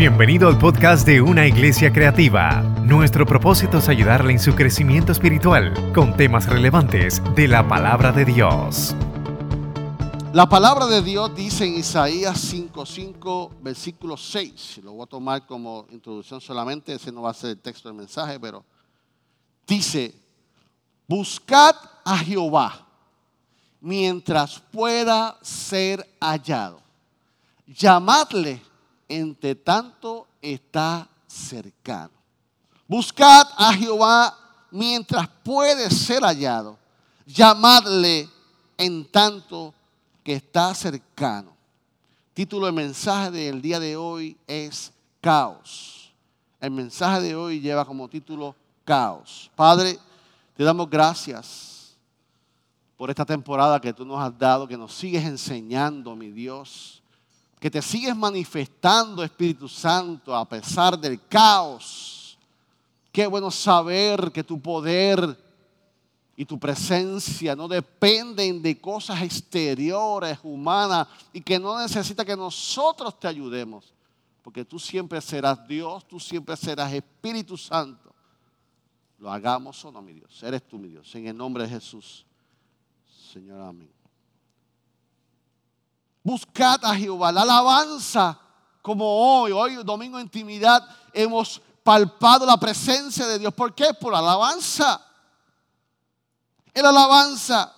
Bienvenido al podcast de Una Iglesia Creativa. Nuestro propósito es ayudarle en su crecimiento espiritual con temas relevantes de la palabra de Dios. La palabra de Dios dice en Isaías 5:5, versículo 6. Lo voy a tomar como introducción solamente, ese no va a ser el texto del mensaje, pero dice, buscad a Jehová mientras pueda ser hallado. Llamadle entre tanto está cercano. Buscad a Jehová mientras puede ser hallado. Llamadle en tanto que está cercano. Título del mensaje del día de hoy es caos. El mensaje de hoy lleva como título caos. Padre, te damos gracias por esta temporada que tú nos has dado, que nos sigues enseñando, mi Dios que te sigues manifestando, Espíritu Santo, a pesar del caos. Qué bueno saber que tu poder y tu presencia no dependen de cosas exteriores, humanas, y que no necesita que nosotros te ayudemos, porque tú siempre serás Dios, tú siempre serás Espíritu Santo. Lo hagamos o no, mi Dios. Eres tú, mi Dios. En el nombre de Jesús. Señor, amén. Buscad a Jehová. La alabanza, como hoy, hoy domingo de intimidad, hemos palpado la presencia de Dios. ¿Por qué? Por la alabanza. En la alabanza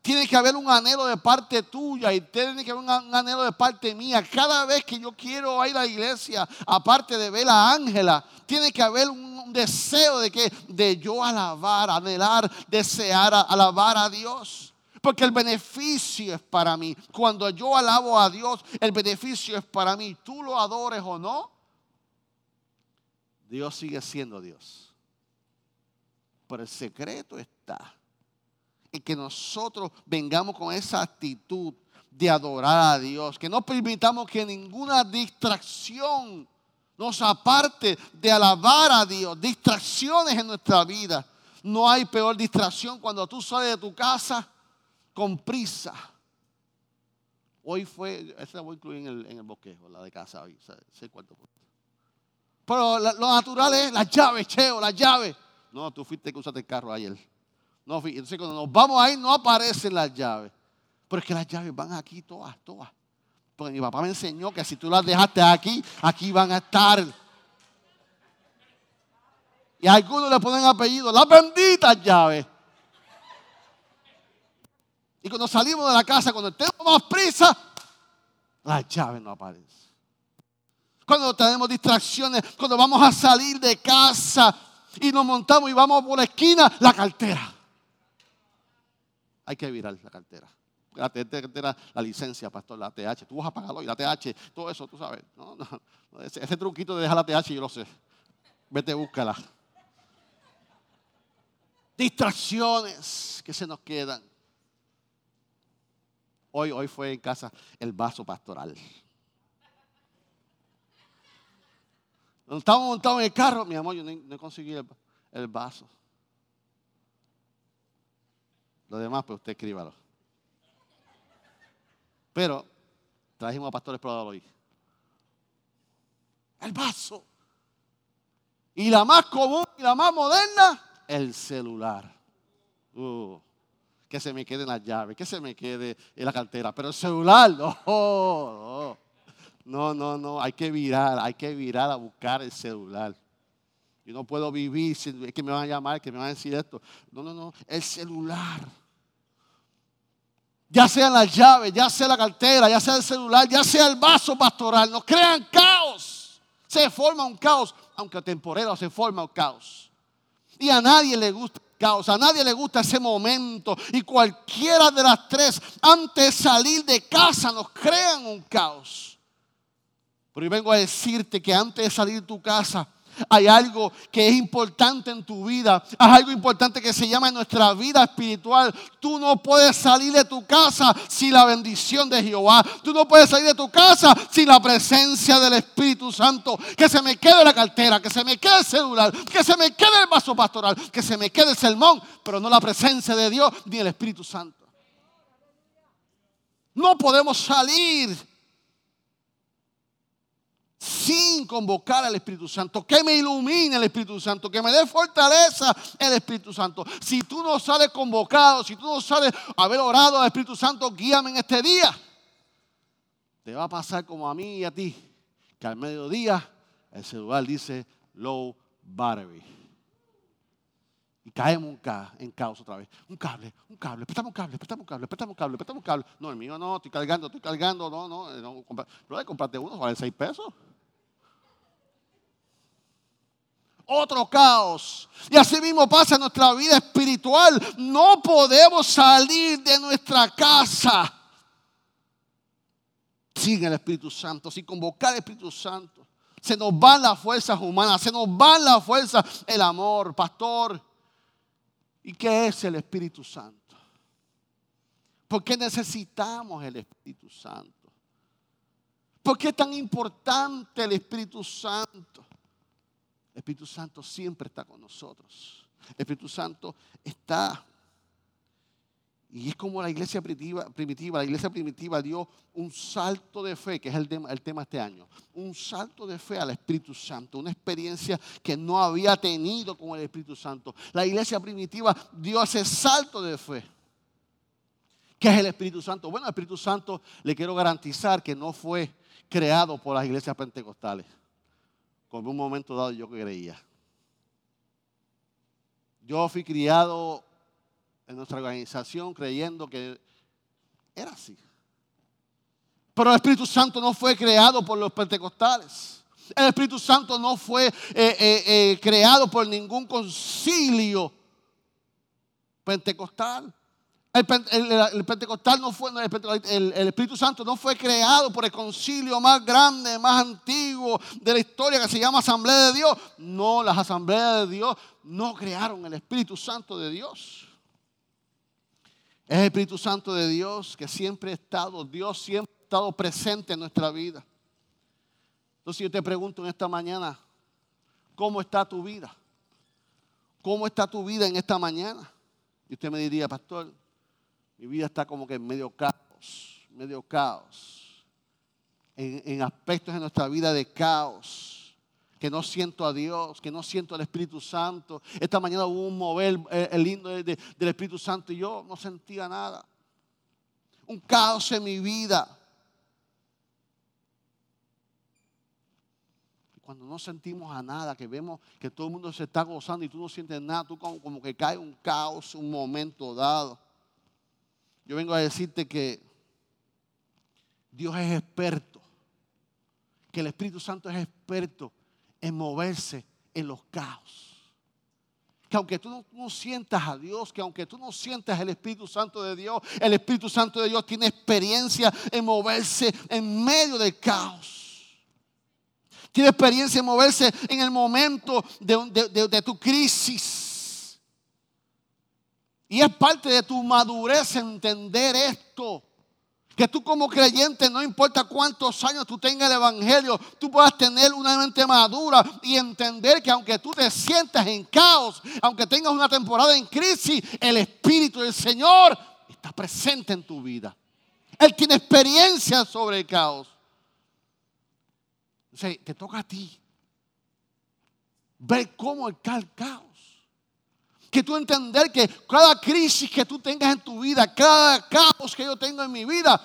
tiene que haber un anhelo de parte tuya y tiene que haber un anhelo de parte mía. Cada vez que yo quiero ir a la iglesia, aparte de ver a Ángela, tiene que haber un deseo de que de yo alabar, anhelar, desear alabar a Dios. Porque el beneficio es para mí. Cuando yo alabo a Dios, el beneficio es para mí. Tú lo adores o no, Dios sigue siendo Dios. Pero el secreto está en que nosotros vengamos con esa actitud de adorar a Dios. Que no permitamos que ninguna distracción nos aparte de alabar a Dios. Distracciones en nuestra vida. No hay peor distracción cuando tú sales de tu casa con prisa. Hoy fue, esa la voy a incluir en el, en bosquejo, la de casa hoy, sé cuánto Pero lo natural es las llaves, cheo, las llaves. No, tú fuiste que usaste el carro ayer. No, entonces cuando nos vamos ahí no aparecen las llaves. Pero es que las llaves van aquí todas, todas. Porque mi papá me enseñó que si tú las dejaste aquí, aquí van a estar. Y algunos le ponen apellido, las benditas llaves. Y cuando salimos de la casa, cuando tenemos más prisa, la llave no aparece. Cuando tenemos distracciones, cuando vamos a salir de casa y nos montamos y vamos por la esquina, la cartera. Hay que virar la cartera. La cartera, la licencia, pastor, la TH. Tú vas a pagarlo y la TH, todo eso, tú sabes. ese, ese, truquito de dejar la TH, yo lo sé. Vete, búscala. Distracciones que se nos quedan. Hoy, hoy fue en casa el vaso pastoral. Estábamos montados en el carro, mi amor, yo no, conseguí el, vaso. Lo demás, pues usted escríbalo. Pero trajimos a pastores probados hoy. El vaso. Y la más común y la más moderna, el celular. Uh que se me quede en la llave, que se me quede en la cartera, pero el celular, no, no, no, no, hay que virar, hay que virar a buscar el celular. Yo no puedo vivir sin que me van a llamar, que me van a decir esto. No, no, no, el celular. Ya sea la llave, ya sea la cartera, ya sea el celular, ya sea el vaso pastoral, nos crean caos. Se forma un caos, aunque temporero se forma un caos. Y a nadie le gusta caos. A nadie le gusta ese momento. Y cualquiera de las tres, antes de salir de casa, nos crean un caos. Pero yo vengo a decirte que antes de salir de tu casa, hay algo que es importante en tu vida, hay algo importante que se llama nuestra vida espiritual. Tú no puedes salir de tu casa sin la bendición de Jehová. Tú no puedes salir de tu casa sin la presencia del Espíritu Santo. Que se me quede la cartera, que se me quede el celular, que se me quede el vaso pastoral, que se me quede el sermón, pero no la presencia de Dios ni el Espíritu Santo. No podemos salir sin convocar al Espíritu Santo. Que me ilumine el Espíritu Santo, que me dé fortaleza el Espíritu Santo. Si tú no sales convocado, si tú no sales haber orado al Espíritu Santo, guíame en este día. Te va a pasar como a mí y a ti, que al mediodía el celular dice low battery. Y caemos en caos otra vez. Un cable, un cable, prestamos un cable, prestamos un cable, prestamos un cable, prestamos un cable. No, el mío no, estoy cargando, estoy cargando, no, no. no, no comprarte uno, vale 6 pesos. Otro caos. Y así mismo pasa en nuestra vida espiritual. No podemos salir de nuestra casa sin el Espíritu Santo, sin convocar al Espíritu Santo. Se nos van las fuerzas humanas, se nos van las fuerzas, el amor, pastor. ¿Y qué es el Espíritu Santo? ¿Por qué necesitamos el Espíritu Santo? ¿Por qué es tan importante el Espíritu Santo? Espíritu Santo siempre está con nosotros. Espíritu Santo está y es como la iglesia primitiva, la iglesia primitiva dio un salto de fe, que es el tema, el tema este año, un salto de fe al Espíritu Santo, una experiencia que no había tenido con el Espíritu Santo. La iglesia primitiva dio ese salto de fe. ¿Qué es el Espíritu Santo? Bueno, el Espíritu Santo le quiero garantizar que no fue creado por las iglesias pentecostales, como un momento dado yo creía. Yo fui criado en nuestra organización creyendo que era así. Pero el Espíritu Santo no fue creado por los pentecostales. El Espíritu Santo no fue eh, eh, eh, creado por ningún concilio pentecostal. El, pentecostal no fue, el, el, Espíritu Santo no fue creado por el concilio más grande, más antiguo de la historia que se llama Asamblea de Dios. No, las asambleas de Dios no crearon el Espíritu Santo de Dios. Es el Espíritu Santo de Dios que siempre ha estado, Dios siempre ha estado presente en nuestra vida. Entonces yo te pregunto en esta mañana, ¿cómo está tu vida? ¿Cómo está tu vida en esta mañana? Y usted me diría, pastor, mi vida está como que en medio caos, medio caos. En, aspectos de nuestra vida de caos que no siento a Dios, que no siento al Espíritu Santo. Esta mañana hubo un mover eh, el lindo del Espíritu Santo y yo no sentía nada. Un caos en mi vida. Cuando no sentimos a nada, que vemos que todo el mundo se está gozando y tú no sientes nada, tú como, como que cae un caos, un momento dado. Yo vengo a decirte que Dios es experto, que el Espíritu Santo es experto en moverse en los caos. Que aunque tú no, sientas a Dios, que aunque tú no sientas el Espíritu Santo de Dios, el Espíritu Santo de Dios tiene experiencia en moverse en medio del caos. Tiene experiencia en moverse en el momento de, de tu crisis. Y es parte de tu madurez entender esto. Que tú como creyente, no importa cuántos años tú tengas el Evangelio, tú puedas tener una mente madura y entender que aunque tú te sientas en caos, aunque tengas una temporada en crisis, el Espíritu del Señor está presente en tu vida. Él tiene experiencia sobre el caos. O sea, te toca a ti ver cómo el caos. Que tú entender que cada crisis que tú tengas en tu vida, cada caos que yo tengo en mi vida,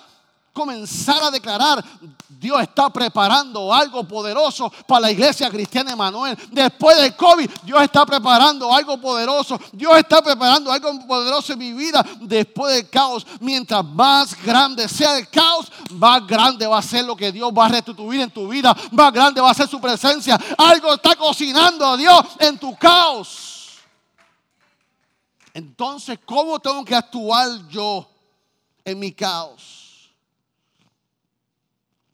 comenzar a declarar, Dios está preparando algo poderoso para la iglesia cristiana Emanuel. Después del COVID, Dios está preparando algo poderoso. Dios está preparando algo poderoso en mi vida después del caos. Mientras más grande sea el caos, más grande va a ser lo que Dios va a restituir en tu vida. Más grande va a ser su presencia. Algo está cocinando a Dios en tu caos. Entonces, ¿cómo tengo que actuar yo en mi caos?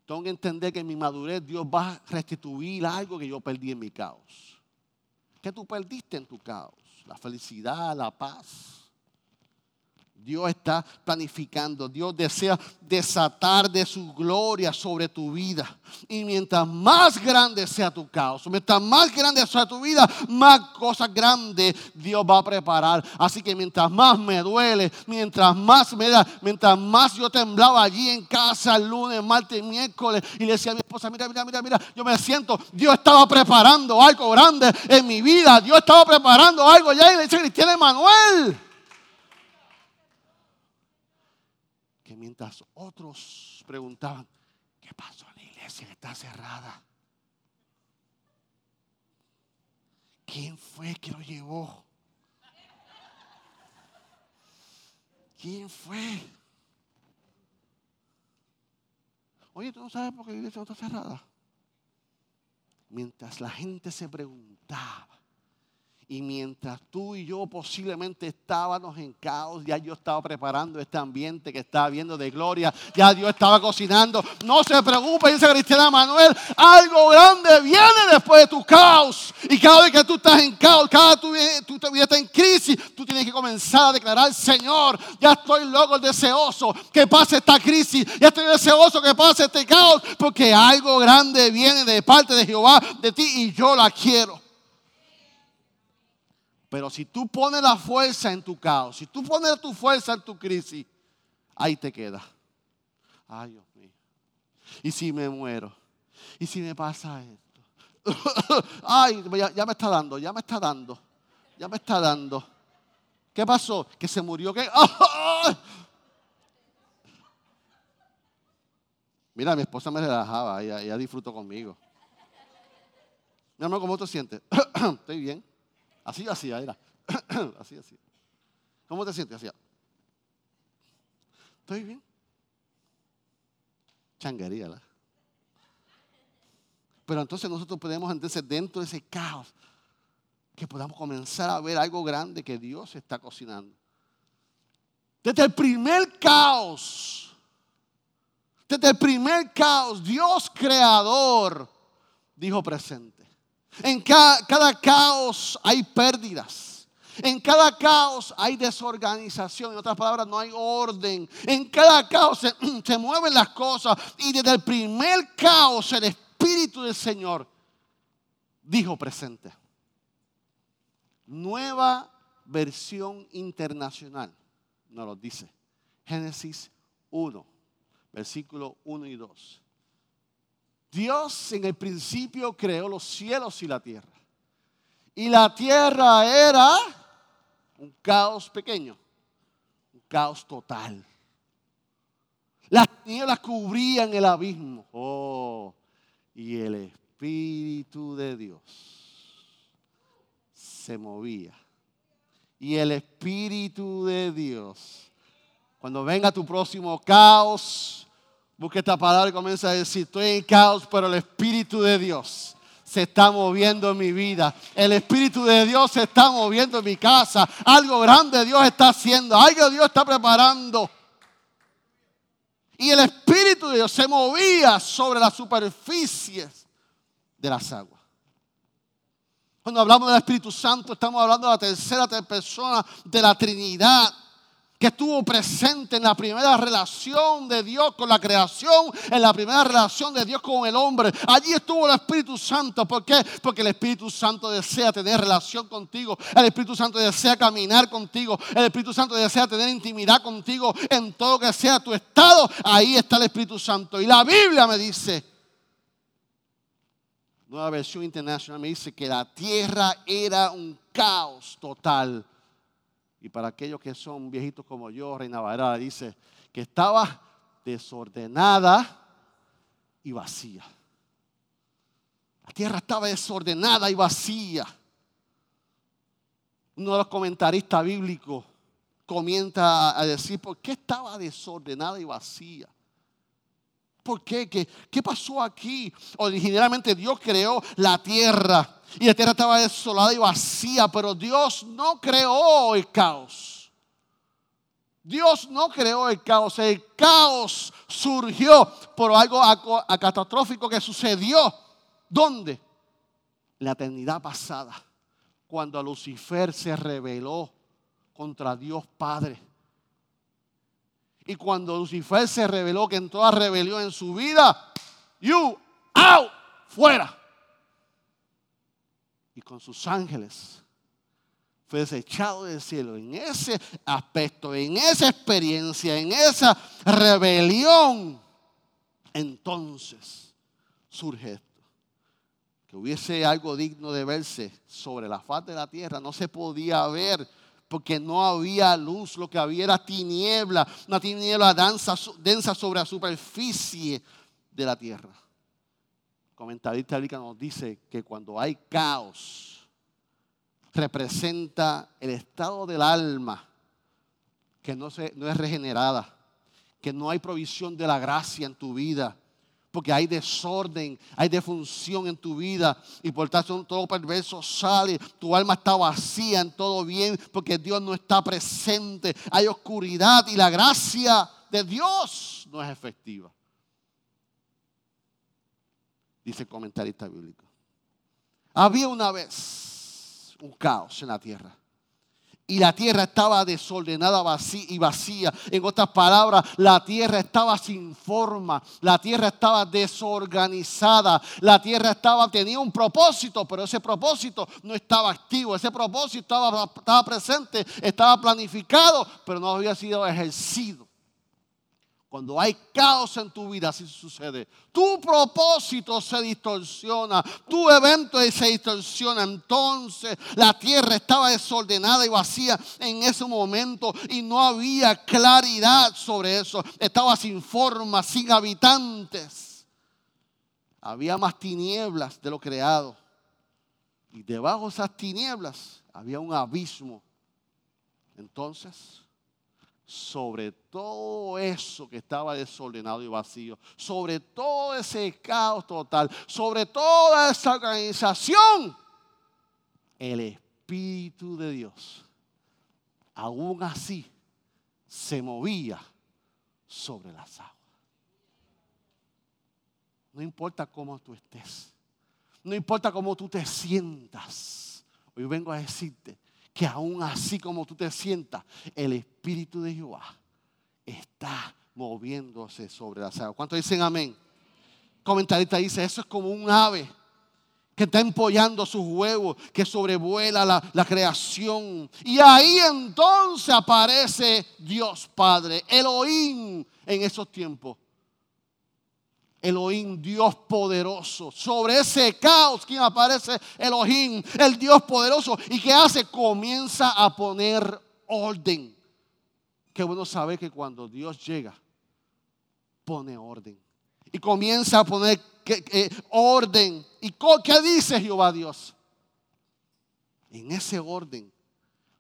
Tengo que entender que en mi madurez Dios va a restituir algo que yo perdí en mi caos. ¿Qué tú perdiste en tu caos? La felicidad, la paz, Dios está planificando, Dios desea desatar de su gloria sobre tu vida. Y mientras más grande sea tu caos, mientras más grande sea tu vida, más cosas grandes Dios va a preparar. Así que mientras más me duele, mientras más me da, mientras más yo temblaba allí en casa el lunes, martes, miércoles, y le decía a mi esposa, mira, mira, mira, mira, yo me siento, Dios estaba preparando algo grande en mi vida, Dios estaba preparando algo ya, y le dice Cristiano Emanuel. Mientras otros preguntaban, ¿qué pasó en la iglesia que está cerrada? ¿Quién fue que lo llevó? ¿Quién fue? Oye, ¿tú no sabes por qué la iglesia no está cerrada? Mientras la gente se preguntaba, y mientras tú y yo posiblemente estábamos en caos, ya yo estaba preparando este ambiente que estaba viendo de gloria. Ya Dios estaba cocinando. No se preocupe, dice Cristiana Manuel. Algo grande viene después de tu caos. Y cada vez que tú estás en caos, cada vez que tu vida está en crisis, tú tienes que comenzar a declarar, Señor, ya estoy loco, deseoso que pase esta crisis. Ya estoy deseoso que pase este caos. Porque algo grande viene de parte de Jehová, de ti, y yo la quiero. Pero si tú pones la fuerza en tu caos, si tú pones tu fuerza en tu crisis, ahí te queda. Ay, Dios mío. ¿Y si me muero? ¿Y si me pasa esto? Ay, ya, me está dando, ya me está dando, ya me está dando. ¿Qué pasó? Que se murió. ¿Qué? Mira, mi esposa me relajaba, ella, ella disfrutó conmigo. Mi amor, ¿cómo te sientes? Estoy bien. Así hacía, era. así hacía. ¿Cómo te sientes? Hacía. ¿Estoy bien? Changuería, ¿verdad? Pero entonces nosotros podemos entonces dentro de ese caos que podamos comenzar a ver algo grande que Dios está cocinando. Desde el primer caos, desde el primer caos, Dios creador dijo presente. En cada, caos hay pérdidas. En cada caos hay desorganización. En otras palabras, no hay orden. En cada caos se, mueven las cosas. Y desde el primer caos, el Espíritu del Señor dijo presente. Nueva versión internacional. Nos lo dice. Génesis 1, versículo 1 y 2. Dios en el principio creó los cielos y la tierra. Y la tierra era un caos pequeño, un caos total. Las tinieblas cubrían el abismo. Oh, y el Espíritu de Dios se movía. Y el Espíritu de Dios, cuando venga tu próximo caos, Busque esta palabra y comienza a decir, estoy en caos, pero el Espíritu de Dios se está moviendo en mi vida. El Espíritu de Dios se está moviendo en mi casa. Algo grande Dios está haciendo. Algo Dios está preparando. Y el Espíritu de Dios se movía sobre las superficies de las aguas. Cuando hablamos del Espíritu Santo, estamos hablando de la tercera persona de la Trinidad que estuvo presente en la primera relación de Dios con la creación, en la primera relación de Dios con el hombre. Allí estuvo el Espíritu Santo. ¿Por qué? Porque el Espíritu Santo desea tener relación contigo. El Espíritu Santo desea caminar contigo. El Espíritu Santo desea tener intimidad contigo en todo que sea tu estado. Ahí está el Espíritu Santo. Y la Biblia me dice, nueva versión internacional me dice que la tierra era un caos total y para aquellos que son viejitos como yo, Reina Valera dice que estaba desordenada y vacía. La tierra estaba desordenada y vacía. Uno de los comentaristas bíblicos comienza a decir, ¿por qué estaba desordenada y vacía? ¿Por qué? ¿Qué, pasó aquí? Originalmente Dios creó la tierra y la tierra estaba desolada y vacía, pero Dios no creó el caos. Dios no creó el caos, el caos surgió por algo catastrófico que sucedió. ¿Dónde? La eternidad pasada, cuando Lucifer se rebeló contra Dios Padre Y cuando Lucifer se reveló que en toda rebelión en su vida, you, out, fuera. Y con sus ángeles fue desechado del cielo. En ese aspecto, en esa experiencia, en esa rebelión, entonces surge esto. Que hubiese algo digno de verse sobre la faz de la tierra, no se podía ver porque no había luz, lo que había era tiniebla, una tiniebla densa, densa sobre la superficie de la tierra. El comentarista bíblico nos dice que cuando hay caos, representa el estado del alma que no, se, no es regenerada, que no hay provisión de la gracia en tu vida, porque hay desorden, hay defunción en tu vida y por tanto todo perverso sale, tu alma está vacía en todo bien porque Dios no está presente, hay oscuridad y la gracia de Dios no es efectiva. Dice el comentarista bíblico. Había una vez un caos en la tierra y la tierra estaba desordenada y vacía. En otras palabras, la tierra estaba sin forma, la tierra estaba desorganizada, la tierra estaba, tenía un propósito, pero ese propósito no estaba activo, ese propósito estaba, estaba presente, estaba planificado, pero no había sido ejercido. Cuando hay caos en tu vida, así sucede. Tu propósito se distorsiona, tu evento se distorsiona. Entonces la tierra estaba desordenada y vacía en ese momento y no había claridad sobre eso. Estaba sin forma, sin habitantes. Había más tinieblas de lo creado. Y debajo de esas tinieblas había un abismo. Entonces sobre todo eso que estaba desordenado y vacío, sobre todo ese caos total, sobre toda esa organización, el Espíritu de Dios, aún así, se movía sobre las aguas. No importa cómo tú estés, no importa cómo tú te sientas, hoy vengo a decirte, que aún así como tú te sientas, el Espíritu de Jehová está moviéndose sobre las aguas. ¿Cuántos dicen amén? Comentarista dice, eso es como un ave que está empollando sus huevos, que sobrevuela la, la, creación. Y ahí entonces aparece Dios Padre, Elohim en esos tiempos. Elohim, Dios poderoso. Sobre ese caos, ¿quién aparece? Elohim, el Dios poderoso. ¿Y qué hace? Comienza a poner orden. Qué bueno saber que cuando Dios llega, pone orden. Y comienza a poner orden. ¿Y qué dice Jehová Dios? En ese orden.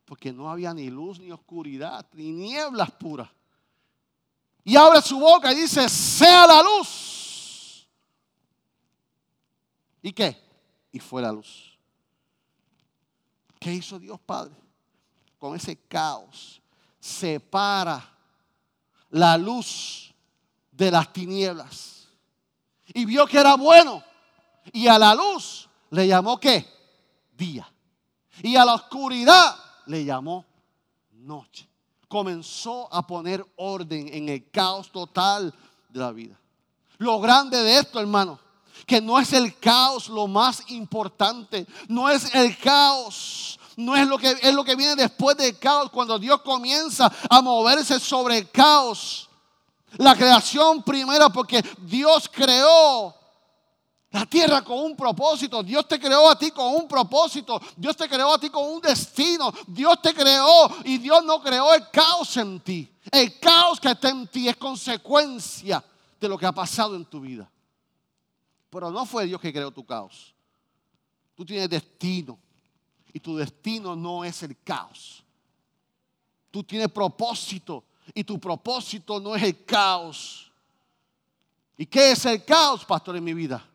Porque no había ni luz ni oscuridad, ni nieblas puras. Y abre su boca y dice, sea la luz. ¿Y qué? Y fue la luz. ¿Qué hizo Dios Padre? Con ese caos. Separa la luz de las tinieblas. Y vio que era bueno. Y a la luz le llamó qué? Día. Y a la oscuridad le llamó noche. Comenzó a poner orden en el caos total de la vida. Lo grande de esto, hermano, que no es el caos lo más importante, no es el caos. No es lo que es lo que viene después del caos, cuando Dios comienza a moverse sobre el caos. La creación primera, porque Dios creó la tierra con un propósito. Dios te creó a ti con un propósito. Dios te creó a ti con un destino. Dios te creó y Dios no creó el caos en ti. El caos que está en ti es consecuencia de lo que ha pasado en tu vida. Pero no fue Dios que creó tu caos. Tú tienes destino. Y tu destino no es el caos. Tú tienes propósito. Y tu propósito no es el caos. ¿Y qué es el caos, pastor, en mi vida?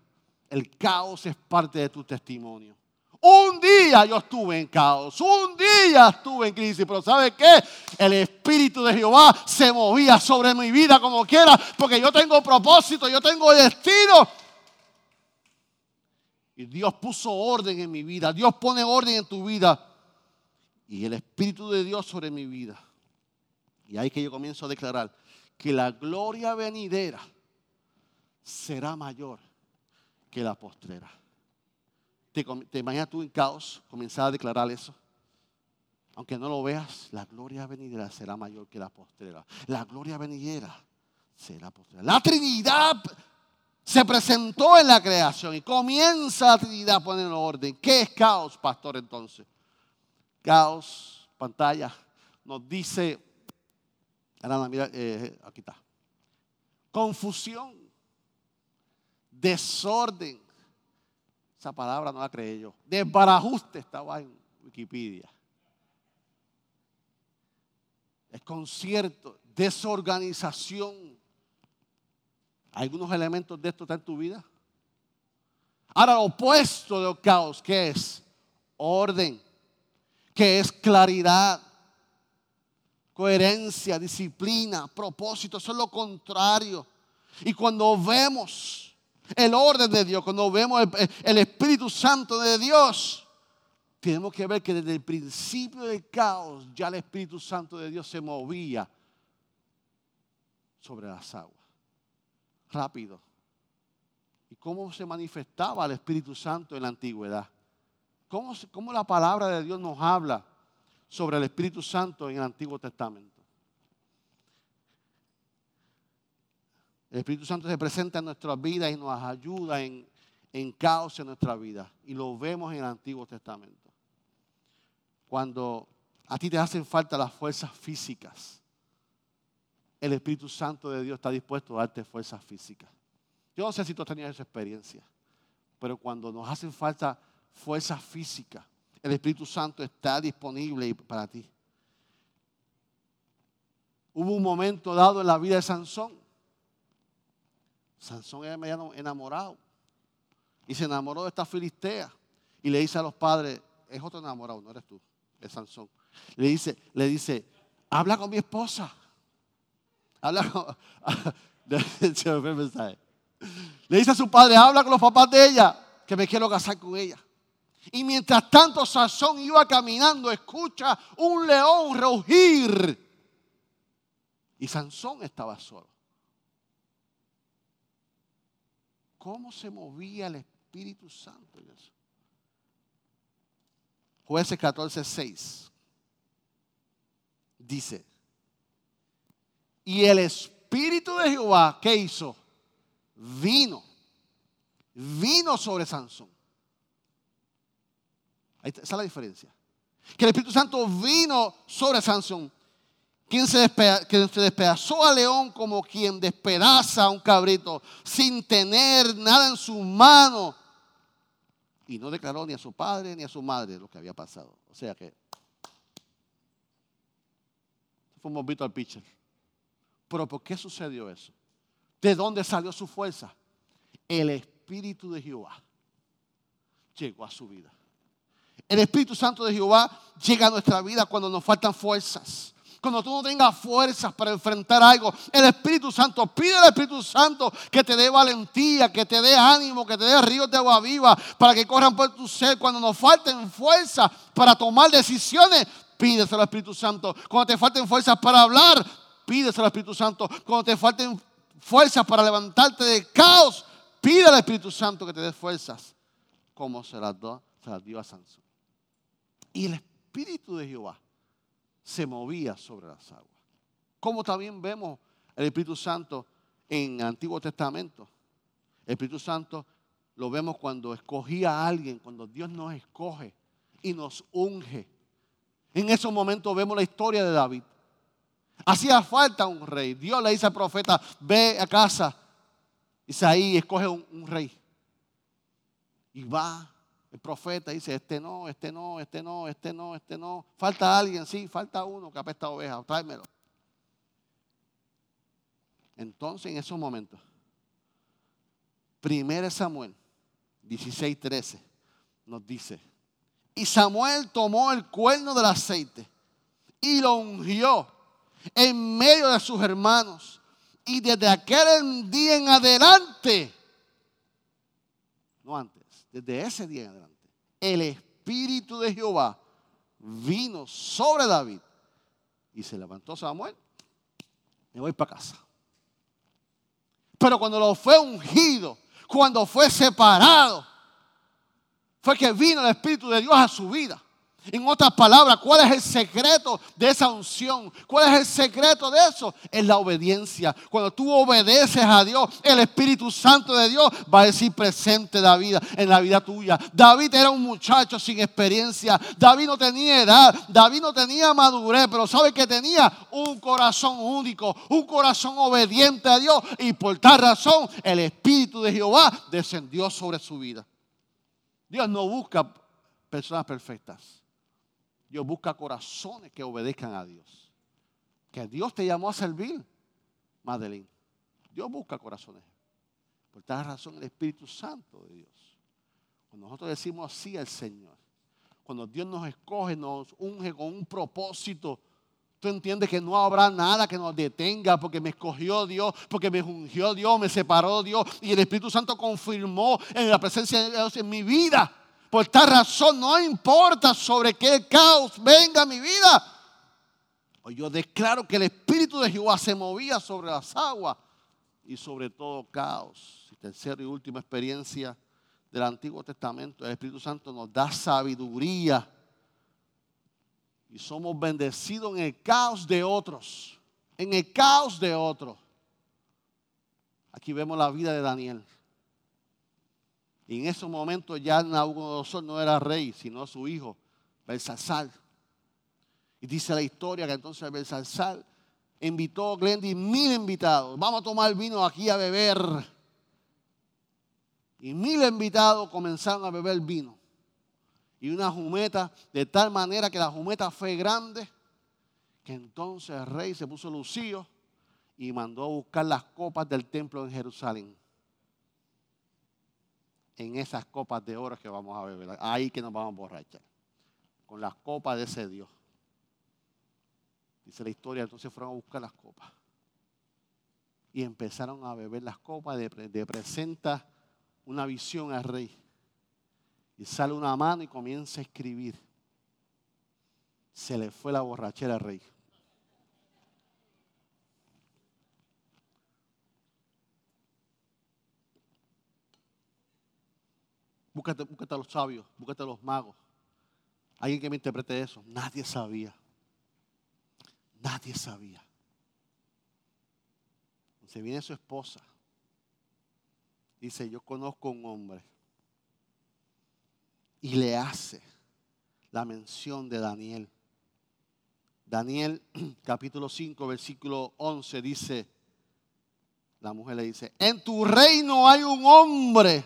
El caos es parte de tu testimonio. Un día yo estuve en caos, un día estuve en crisis, pero ¿sabe qué? El Espíritu de Jehová se movía sobre mi vida como quiera, porque yo tengo propósito, yo tengo destino y Dios puso orden en mi vida. Dios pone orden en tu vida. Y el Espíritu de Dios sobre mi vida. Y ahí que yo comienzo a declarar que la gloria venidera será mayor que la postrera. ¿Te, te imaginas tú en caos comenzar a declarar eso? Aunque no lo veas, la gloria venidera será mayor que la postrera. La gloria venidera será postrera. La Trinidad se presentó en la creación y comienza la Trinidad a poner en orden. ¿Qué es caos, pastor, entonces? Caos, pantalla, nos dice, mira, eh, aquí está. Confusión, desorden. Esa palabra no la creé yo. Desbarajuste estaba en Wikipedia. Es concierto, desorganización. ¿Algunos elementos de esto están en tu vida? Ahora, lo opuesto del caos, ¿qué es? Orden, que es claridad, coherencia, disciplina, propósito, eso es lo contrario. Y cuando vemos el orden de Dios, cuando vemos el, Espíritu Santo de Dios, tenemos que ver que desde el principio del caos ya el Espíritu Santo de Dios se movía sobre las aguas. Rápido. ¿Y cómo se manifestaba el Espíritu Santo en la antigüedad? ¿Cómo, cómo la palabra de Dios nos habla sobre el Espíritu Santo en el Antiguo Testamento? El Espíritu Santo se presenta en nuestras vidas y nos ayuda en, en caos en nuestra vida. Y lo vemos en el Antiguo Testamento. Cuando a ti te hacen falta las fuerzas físicas, el Espíritu Santo de Dios está dispuesto a darte fuerzas físicas. Yo no sé si tú has tenido esa experiencia, pero cuando nos hacen falta fuerzas físicas, el Espíritu Santo está disponible para ti. Hubo un momento dado en la vida de Sansón Sansón era medio enamorado. Y se enamoró de esta filistea. Y le dice a los padres, es otro enamorado, no eres tú, es Sansón. Le dice, le dice, habla con mi esposa. Habla le dice a su padre, habla con los papás de ella, que me quiero casar con ella. Y mientras tanto Sansón iba caminando, escucha un león rugir. Y Sansón estaba solo. cómo se movía el Espíritu Santo en. Jueces 14, 6 dice, y el Espíritu de Jehová, ¿qué hizo? Vino, vino sobre Sansón. Ahí está, esa es la diferencia. Que el Espíritu Santo vino sobre Sansón quien se, despedazó a león como quien despedaza a un cabrito sin tener nada en su mano. Y no declaró ni a su padre ni a su madre lo que había pasado. O sea que fue un al pitcher. Pero ¿por qué sucedió eso? ¿De dónde salió su fuerza? El Espíritu de Jehová llegó a su vida. El Espíritu Santo de Jehová llega a nuestra vida cuando nos faltan fuerzas cuando tú no tengas fuerzas para enfrentar algo, el Espíritu Santo, pide al Espíritu Santo que te dé valentía, que te dé ánimo, que te dé ríos de agua viva para que corran por tu ser. Cuando nos falten fuerzas para tomar decisiones, pídeselo al Espíritu Santo. Cuando te falten fuerzas para hablar, pídeselo al Espíritu Santo. Cuando te falten fuerzas para levantarte del caos, pide al Espíritu Santo que te dé fuerzas, como se las, se las dio a Sansón. Y el Espíritu de Jehová se movía sobre las aguas. Como también vemos el Espíritu Santo en el Antiguo Testamento. El Espíritu Santo lo vemos cuando escogía a alguien, cuando Dios nos escoge y nos unge. En esos momentos vemos la historia de David. Hacía falta un rey. Dios le dice al profeta, ve a casa. Isaí escoge un, rey. Y va el profeta dice, este no, este no, este no, este no, este no. Falta alguien, sí, falta uno que apesta oveja, tráemelo. Entonces en esos momentos, 1 Samuel 16, 13 nos dice, y Samuel tomó el cuerno del aceite y lo ungió en medio de sus hermanos. Y desde aquel día en adelante, no antes, desde ese día en adelante, el Espíritu de Jehová vino sobre David y se levantó Samuel. Me voy para casa. Pero cuando lo fue ungido, cuando fue separado, fue que vino el Espíritu de Dios a su vida. En otras palabras, ¿cuál es el secreto de esa unción? ¿Cuál es el secreto de eso? Es la obediencia. Cuando tú obedeces a Dios, el Espíritu Santo de Dios va a decir presente David en la vida tuya. David era un muchacho sin experiencia. David no tenía edad. David no tenía madurez. Pero sabe que tenía un corazón único, un corazón obediente a Dios. Y por tal razón, el Espíritu de Jehová descendió sobre su vida. Dios no busca personas perfectas. Dios busca corazones que obedezcan a Dios. Que Dios te llamó a servir, Madeline. Dios busca corazones. Por tal razón, el Espíritu Santo de Dios. Cuando nosotros decimos sí al Señor, cuando Dios nos escoge, nos unge con un propósito, tú entiendes que no habrá nada que nos detenga porque me escogió Dios, porque me ungió Dios, me separó Dios y el Espíritu Santo confirmó en la presencia de Dios en mi vida. Por esta razón no importa sobre qué caos venga mi vida. Hoy yo declaro que el Espíritu de Jehová se movía sobre las aguas y sobre todo caos. Y tercera y última experiencia del Antiguo Testamento, el Espíritu Santo nos da sabiduría y somos bendecidos en el caos de otros. En el caos de otros. Aquí vemos la vida de Daniel. Y en ese momento ya Nabucodonosor no era rey, sino su hijo, Belsasar. Y dice la historia que entonces Belsasar invitó a Glendy mil invitados. Vamos a tomar vino aquí a beber. Y mil invitados comenzaron a beber vino. Y una jumeta, de tal manera que la jumeta fue grande, que entonces el rey se puso lucido y mandó a buscar las copas del templo en Jerusalén en esas copas de oro que vamos a beber. Ahí que nos vamos a borrachar. Con las copas de ese Dios. Dice la historia, entonces fueron a buscar las copas. Y empezaron a beber las copas. De, de presenta una visión al rey. Y sale una mano y comienza a escribir. Se le fue la borrachera al rey. Búscate, a los sabios, búscate a los magos. Alguien que me interprete eso. Nadie sabía. Nadie sabía. Se viene su esposa. Dice, yo conozco a un hombre. Y le hace la mención de Daniel. Daniel capítulo 5, versículo 11 dice, la mujer le dice, en tu reino hay un hombre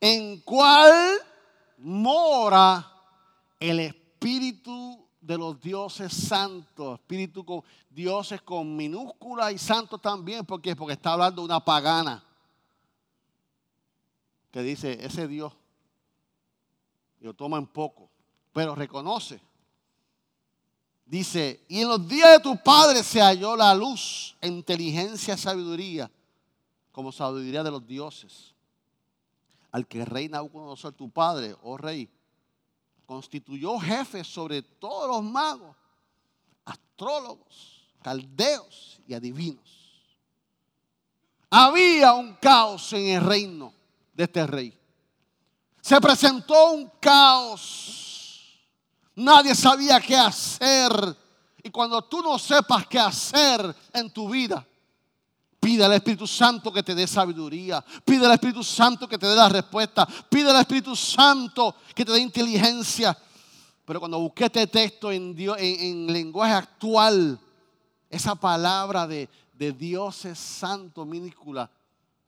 en cual mora el Espíritu de los dioses santos, Espíritu con dioses con minúscula y santos también, porque porque está hablando de una pagana que dice ese Dios lo toma en poco, pero reconoce. Dice, y en los días de tu padre se halló la luz, inteligencia, sabiduría, como sabiduría de los dioses al que reina Nabucodonosor, tu padre, oh rey, constituyó jefes sobre todos los magos, astrólogos, caldeos y adivinos. Había un caos en el reino de este rey. Se presentó un caos. Nadie sabía qué hacer. Y cuando tú no sepas qué hacer en tu vida, Pide al Espíritu Santo que te dé sabiduría. Pide al Espíritu Santo que te dé la respuesta. Pide al Espíritu Santo que te dé inteligencia. Pero cuando busqué este texto en, en, lenguaje actual, esa palabra de, de Dios es santo, minúscula,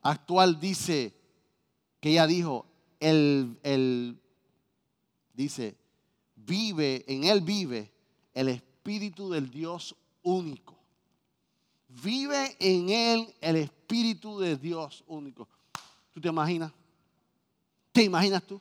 actual dice que ella dijo, el, el, dice, vive, en él vive el Espíritu del Dios único. Vive en él el Espíritu de Dios único. ¿Tú te imaginas? ¿Te imaginas tú?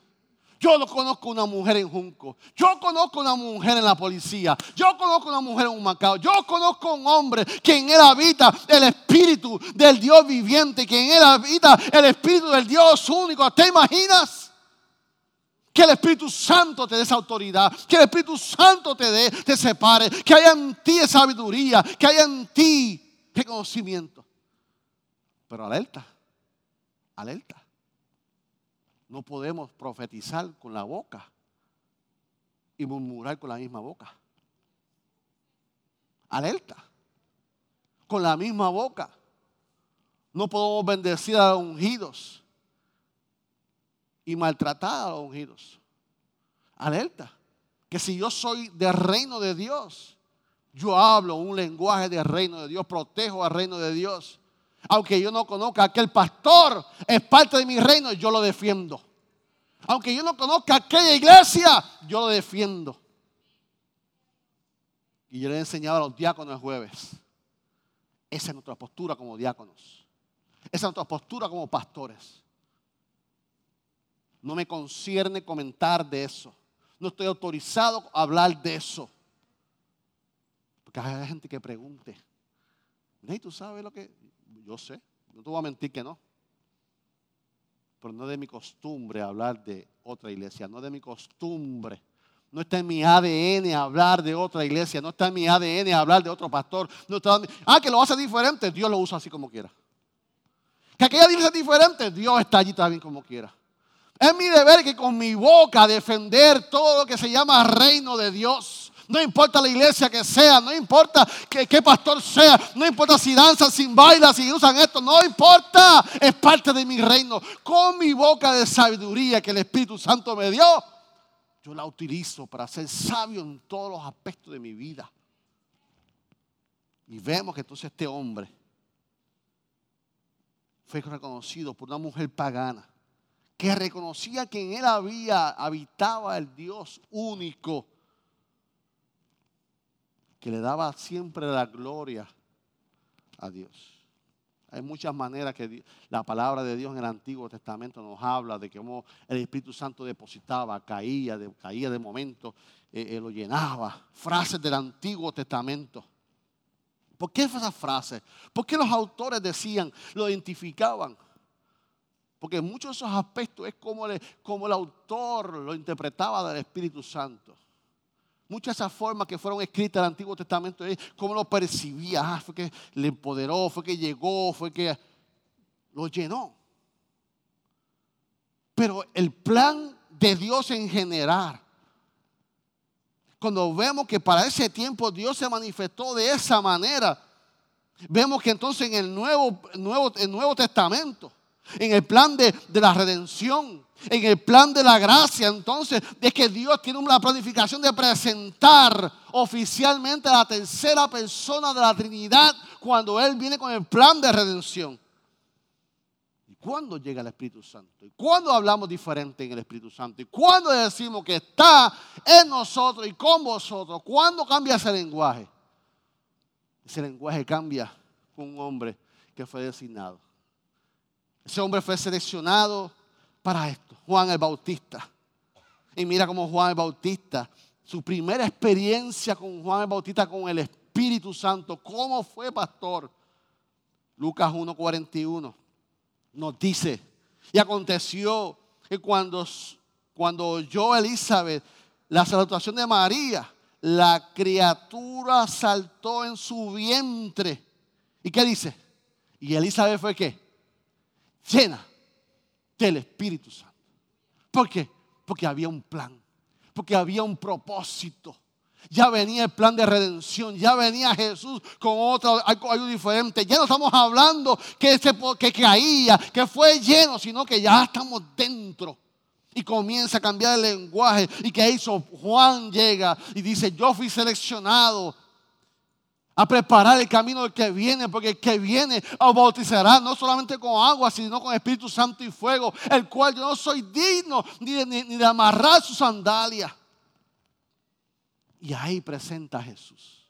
Yo no conozco una mujer en Junco. Yo conozco una mujer en la policía. Yo conozco una mujer en un Macao. Yo conozco un hombre que en él habita el Espíritu del Dios viviente. Que en él habita el Espíritu del Dios único. ¿Te imaginas? Que el Espíritu Santo te dé esa autoridad. Que el Espíritu Santo te dé, te separe. Que haya en ti sabiduría. Que haya en ti qué conocimiento. Pero alerta, alerta. No podemos profetizar con la boca y murmurar con la misma boca. Alerta. Con la misma boca. No podemos bendecir a los ungidos y maltratar a los ungidos. Alerta. Que si yo soy del reino de Dios, yo hablo un lenguaje del reino de Dios, protejo al reino de Dios. Aunque yo no conozca que el pastor es parte de mi reino, yo lo defiendo. Aunque yo no conozca aquella iglesia, yo lo defiendo. Y yo le he enseñado a los diáconos el jueves. Esa es nuestra postura como diáconos. Esa es nuestra postura como pastores. No me concierne comentar de eso. No estoy autorizado a hablar de eso. Porque hay gente que pregunte. ¿Y tú sabes lo que? Yo sé. No te voy a mentir que no. Pero no es de mi costumbre hablar de otra iglesia. No es de mi costumbre. No está en mi ADN hablar de otra iglesia. No está en mi ADN hablar de otro pastor. No está ah, que lo hace diferente. Dios lo usa así como quiera. Que aquella iglesia es diferente. Dios está allí también como quiera. Es mi deber que con mi boca defender todo lo que se llama reino de Dios. No importa la iglesia que sea, no importa qué pastor sea, no importa si danzan, sin bailan, si usan esto, no importa. Es parte de mi reino. Con mi boca de sabiduría que el Espíritu Santo me dio, yo la utilizo para ser sabio en todos los aspectos de mi vida. Y vemos que entonces este hombre fue reconocido por una mujer pagana que reconocía que en él había, habitaba el Dios único, que le daba siempre la gloria a Dios. Hay muchas maneras que la palabra de Dios en el Antiguo Testamento nos habla de cómo el Espíritu Santo depositaba, caía de, caía de momento, eh, eh, lo llenaba. Frases del Antiguo Testamento. ¿Por qué esas frases? ¿Por qué los autores decían, lo identificaban? Porque muchos de esos aspectos es como el, como el autor lo interpretaba del Espíritu Santo. Muchas de esas formas que fueron escritas en el Antiguo Testamento, es cómo lo percibía, ah, fue que le empoderó, fue que llegó, fue que lo llenó. Pero el plan de Dios en general, cuando vemos que para ese tiempo Dios se manifestó de esa manera, vemos que entonces en el Nuevo, nuevo, el nuevo Testamento, en el plan de, la redención, en el plan de la gracia, entonces, es que Dios tiene una planificación de presentar oficialmente a la tercera persona de la Trinidad cuando Él viene con el plan de redención. ¿Y cuándo llega el Espíritu Santo? ¿Y cuándo hablamos diferente en el Espíritu Santo? ¿Y cuándo decimos que está en nosotros y con vosotros? ¿Cuándo cambia ese lenguaje? Ese lenguaje cambia con un hombre que fue designado. Ese hombre fue seleccionado para esto, Juan el Bautista. Y mira cómo Juan el Bautista, su primera experiencia con Juan el Bautista, con el Espíritu Santo, cómo fue pastor. Lucas 1:41 nos dice, y aconteció que cuando, cuando oyó Elizabeth la salutación de María, la criatura saltó en su vientre. ¿Y qué dice? Y Elizabeth fue qué? Llena del Espíritu Santo. ¿Por qué? Porque había un plan, porque había un propósito. Ya venía el plan de redención, ya venía Jesús con otro, algo, diferente. Ya no estamos hablando que, se, que caía, que fue lleno, sino que ya estamos dentro. Y comienza a cambiar el lenguaje. ¿Y que hizo? Juan llega y dice, yo fui seleccionado a preparar el camino del que viene, porque el que viene os bautizará no solamente con agua, sino con Espíritu Santo y fuego, el cual yo no soy digno ni de, amarrar su sandalia. Y ahí presenta a Jesús.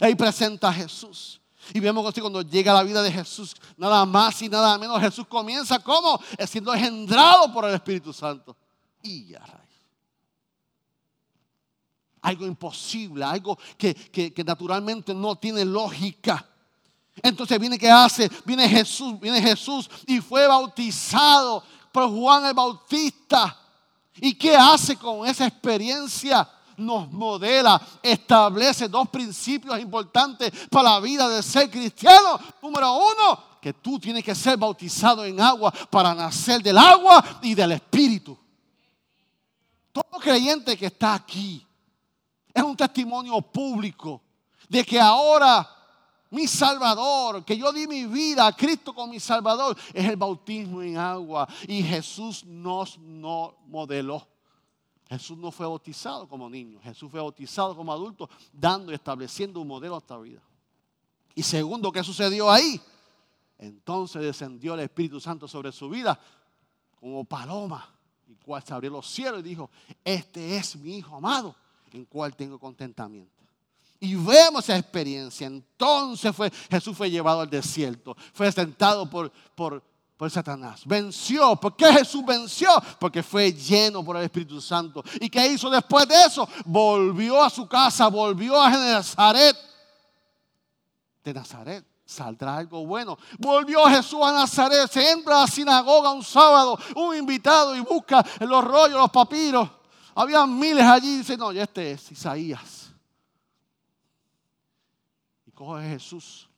Ahí presenta a Jesús. Y vemos que cuando llega la vida de Jesús, nada más y nada menos, Jesús comienza como siendo engendrado por el Espíritu Santo. Y ya algo imposible, algo que, naturalmente no tiene lógica. Entonces viene que hace, viene Jesús, viene Jesús y fue bautizado por Juan el Bautista. ¿Y qué hace con esa experiencia? Nos modela, establece dos principios importantes para la vida de ser cristiano. Número uno, que tú tienes que ser bautizado en agua para nacer del agua y del Espíritu. Todo creyente que está aquí es un testimonio público de que ahora mi Salvador, que yo di mi vida a Cristo como mi Salvador, es el bautismo en agua. Y Jesús nos, nos modeló. Jesús no fue bautizado como niño, Jesús fue bautizado como adulto, dando y estableciendo un modelo a esta vida. Y segundo, ¿qué sucedió ahí? Entonces descendió el Espíritu Santo sobre su vida como paloma, y cual se abrió los cielos y dijo, este es mi Hijo amado, en cual tengo contentamiento. Y vemos esa experiencia. Entonces fue, Jesús fue llevado al desierto, fue sentado por, por, por Satanás. Venció. ¿Por qué Jesús venció? Porque fue lleno por el Espíritu Santo. ¿Y qué hizo después de eso? Volvió a su casa, volvió a Nazaret. De Nazaret saldrá algo bueno. Volvió Jesús a Nazaret, se entra a la sinagoga un sábado, un invitado y busca los rollos, los papiros. Había miles allí y dice, no, ya este es Isaías. Y coge Jesús.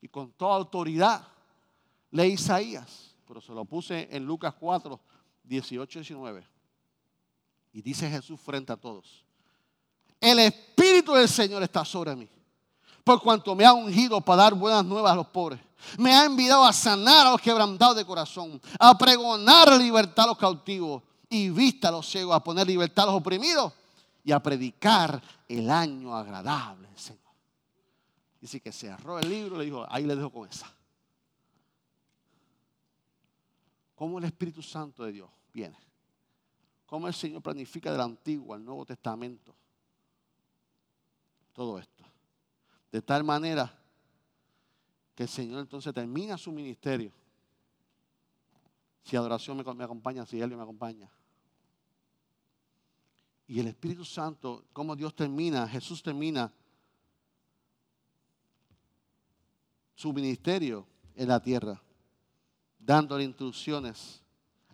Y con toda autoridad lee Isaías, pero se lo puse en Lucas 4, 18 y 19. Y dice Jesús frente a todos, el Espíritu del Señor está sobre mí, por cuanto me ha ungido para dar buenas nuevas a los pobres. Me ha enviado a sanar a los quebrantados de corazón, a pregonar libertad a los cautivos y vista a los ciegos, a poner libertad a los oprimidos y a predicar el año agradable Señor. Dice que cerró el libro y le dijo, ahí le dejo con esa. cómo el Espíritu Santo de Dios viene, cómo el Señor planifica del Antiguo al Nuevo Testamento todo esto. De tal manera que el Señor entonces termina su ministerio. Si adoración me, me acompaña, si Él me acompaña. Y el Espíritu Santo, cómo Dios termina, Jesús termina su ministerio en la tierra dándole instrucciones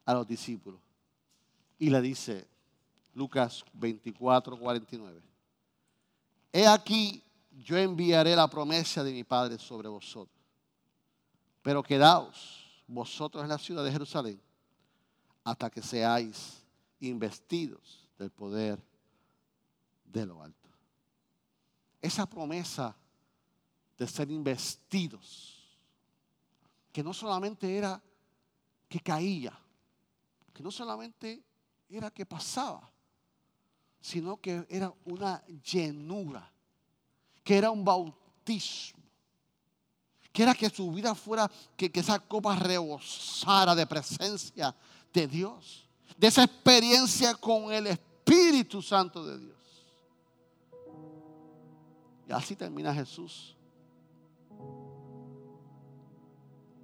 a los discípulos. Y le dice, Lucas 24, 49, He aquí, yo enviaré la promesa de mi Padre sobre vosotros. Pero quedaos vosotros en la ciudad de Jerusalén hasta que seáis investidos del poder de lo alto. Esa promesa de ser investidos que no solamente era que caía, que no solamente era que pasaba, sino que era una llenura, que era un bautismo, que era que su vida fuera, que, que esa copa rebosara de presencia de Dios, de esa experiencia con el Espíritu Santo de Dios. Y así termina Jesús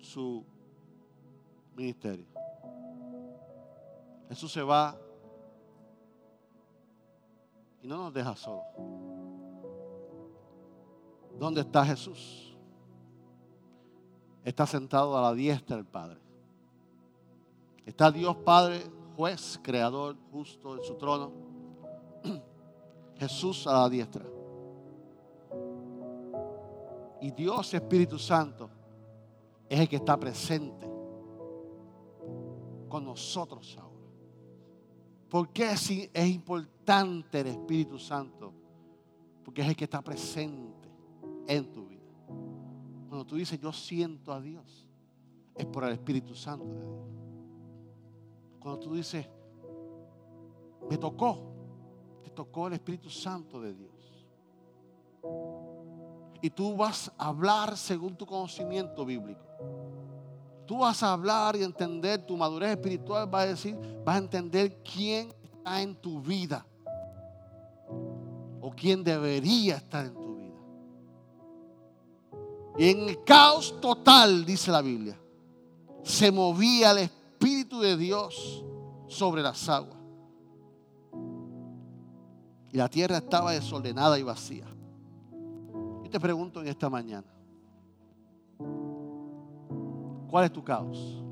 su ministerio. Jesús se va y no nos deja solos. ¿Dónde está Jesús? Está sentado a la diestra del Padre. Está Dios Padre, juez, creador, justo en su trono. Jesús a la diestra. Y Dios Espíritu Santo es el que está presente con nosotros ahora. ¿Por qué es, importante el Espíritu Santo? Porque es el que está presente en tu vida. Cuando tú dices yo siento a Dios, es por el Espíritu Santo de Dios. Cuando tú dices me tocó, te tocó el Espíritu Santo de Dios. Y tú vas a hablar según tu conocimiento bíblico. Tú vas a hablar y entender tu madurez espiritual, vas a decir, a entender quién está en tu vida o quién debería estar en tu vida. Y en el caos total, dice la Biblia, se movía el Espíritu de Dios sobre las aguas. Y la tierra estaba desordenada y vacía. Y te pregunto en esta mañana, ¿Cuál es tu caos?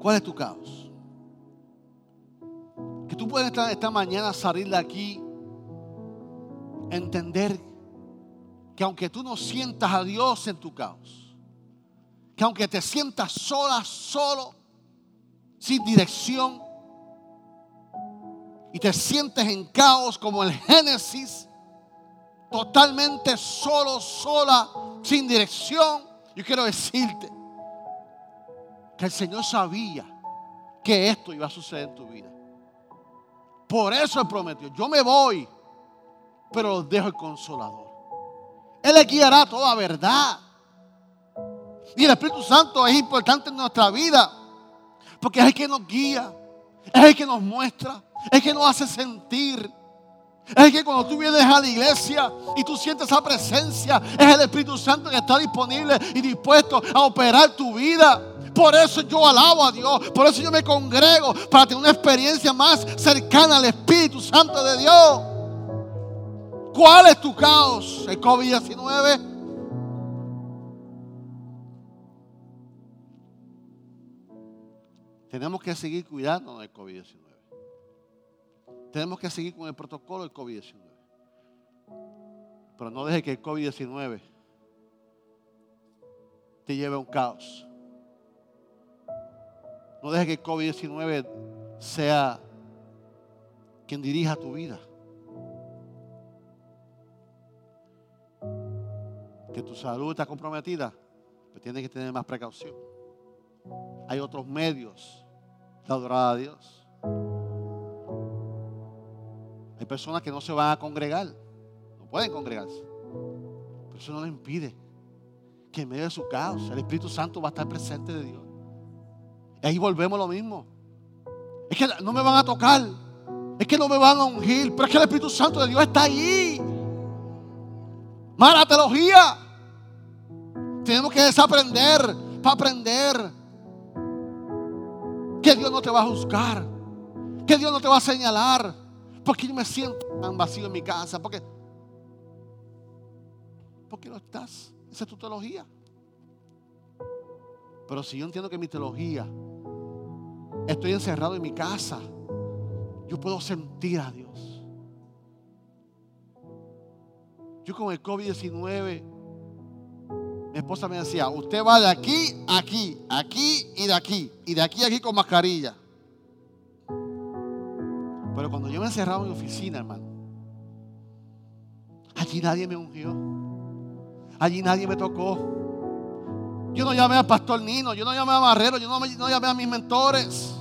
¿Cuál es tu caos? Que tú puedes esta mañana salir de aquí entender que aunque tú no sientas a Dios en tu caos, que aunque te sientas sola, solo, sin dirección, y te sientes en caos como el Génesis, totalmente solo, sola, sin dirección, yo quiero decirte que el Señor sabía que esto iba a suceder en tu vida. Por eso Él prometió, yo me voy, pero los dejo el consolador. Él le guiará toda verdad. Y el Espíritu Santo es importante en nuestra vida, porque es el que nos guía, es el que nos muestra, es el que nos hace sentir. Es que cuando tú vienes a la iglesia y tú sientes esa presencia, es el Espíritu Santo que está disponible y dispuesto a operar tu vida. Por eso yo alabo a Dios, por eso yo me congrego para tener una experiencia más cercana al Espíritu Santo de Dios. ¿Cuál es tu caos? ¿El COVID-19? Tenemos que seguir cuidándonos del COVID-19. Tenemos que seguir con el protocolo del COVID-19. Pero no deje que el COVID-19 te lleve a un caos. No deje que el COVID-19 sea quien dirija tu vida. Que tu salud está comprometida, pues tienes que tener más precaución. Hay otros medios de adorar a Dios. Hay personas que no se van a congregar, no pueden congregarse. Pero eso no le impide que en medio de su caos el Espíritu Santo va a estar presente de Dios. Y ahí volvemos lo mismo. Es que no me van a tocar, es que no me van a ungir, pero es que el Espíritu Santo de Dios está ahí. Mala teología. Tenemos que desaprender para aprender que Dios no te va a juzgar, que Dios no te va a señalar porque yo me siento tan vacío en mi casa? Porque, porque no estás. Esa es tu teología. Pero si yo entiendo que mi teología, estoy encerrado en mi casa, yo puedo sentir a Dios. Yo con el COVID-19, mi esposa me decía, usted va de aquí, aquí, aquí y de aquí, y de aquí a aquí con mascarilla. Pero cuando yo me encerraba en mi oficina, hermano, allí nadie me ungió. Allí nadie me tocó. Yo no llamé al pastor Nino, yo no llamé a Barrero, yo no, no llamé a mis mentores.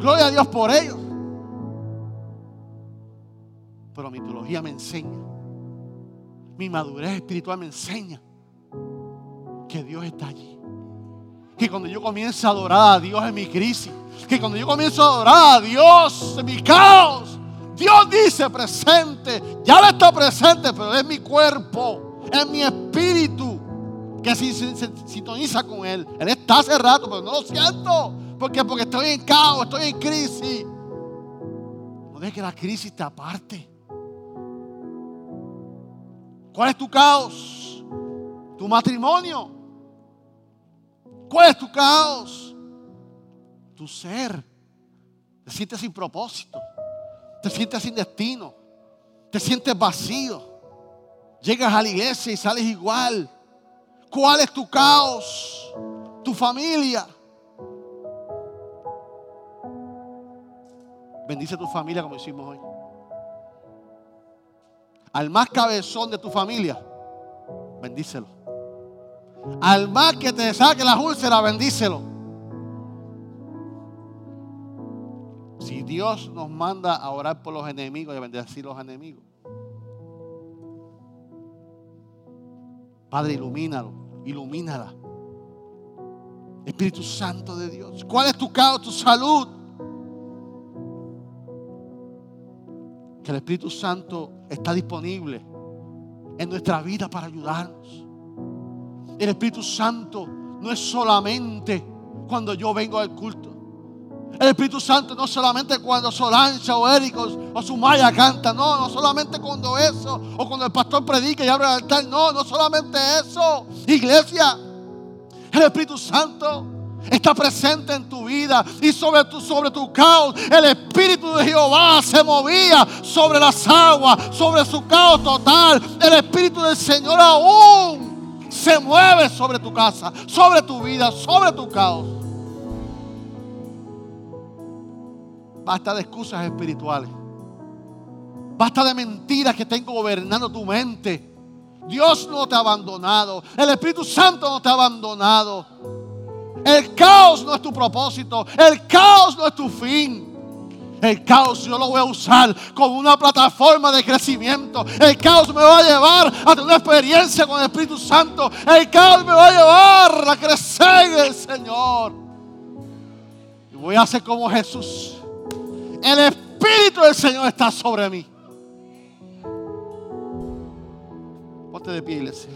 Gloria a Dios por ellos. Pero mi teología me enseña, mi madurez espiritual me enseña que Dios está allí. Que cuando yo comienzo a adorar a Dios en mi crisis, que cuando yo comienzo a adorar a Dios en mi caos, Dios dice presente, ya le está presente, pero es mi cuerpo, es mi espíritu que se, sintoniza con Él. Él está hace rato, pero no lo siento. Porque Porque estoy en caos, estoy en crisis. No dejes que la crisis te aparte. ¿Cuál es tu caos? Tu matrimonio. ¿Cuál es tu caos? tu ser. Te sientes sin propósito. Te sientes sin destino. Te sientes vacío. Llegas a la iglesia y sales igual. ¿Cuál es tu caos? Tu familia. Bendice tu familia como hicimos hoy. Al más cabezón de tu familia, bendícelo. Al más que te saque la úlceras, bendícelo. Si Dios nos manda a orar por los enemigos y a bendecir los enemigos. Padre, ilumínalo, ilumínala. Espíritu Santo de Dios. ¿Cuál es tu caos, tu salud? Que el Espíritu Santo está disponible en nuestra vida para ayudarnos. El Espíritu Santo no es solamente cuando yo vengo al culto. El Espíritu Santo no solamente cuando Solancha o Éricos o Sumaya canta, no, no solamente cuando eso, o cuando el pastor predica y abre el altar, no, no solamente eso. Iglesia, el Espíritu Santo está presente en tu vida y sobre tu, sobre tu caos. El Espíritu de Jehová se movía sobre las aguas, sobre su caos total. El Espíritu del Señor aún se mueve sobre tu casa, sobre tu vida, sobre tu caos. Basta de excusas espirituales. Basta de mentiras que estén gobernando tu mente. Dios no te ha abandonado. El Espíritu Santo no te ha abandonado. El caos no es tu propósito. El caos no es tu fin. El caos yo lo voy a usar como una plataforma de crecimiento. El caos me va a llevar a tener una experiencia con el Espíritu Santo. El caos me va a llevar a crecer en el Señor. Y voy a ser como Jesús. El Espíritu del Señor está sobre mí. Ponte de pie, iglesia.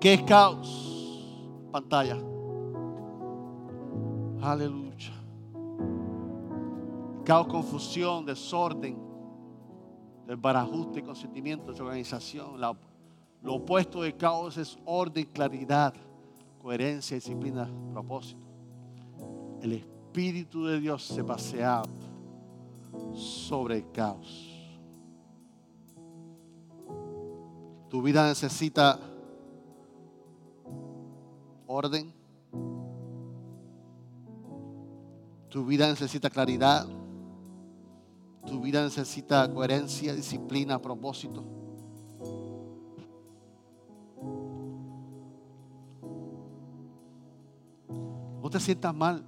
¿Qué es caos? Pantalla. Aleluya. Caos, confusión, desorden, desbarajuste consentimiento de organización. lo opuesto de caos es orden, claridad, coherencia, disciplina, propósito. El Espíritu de Dios se pasea sobre el caos. Tu vida necesita orden. Tu vida necesita claridad. Tu vida necesita coherencia, disciplina, propósito. No te sientas mal.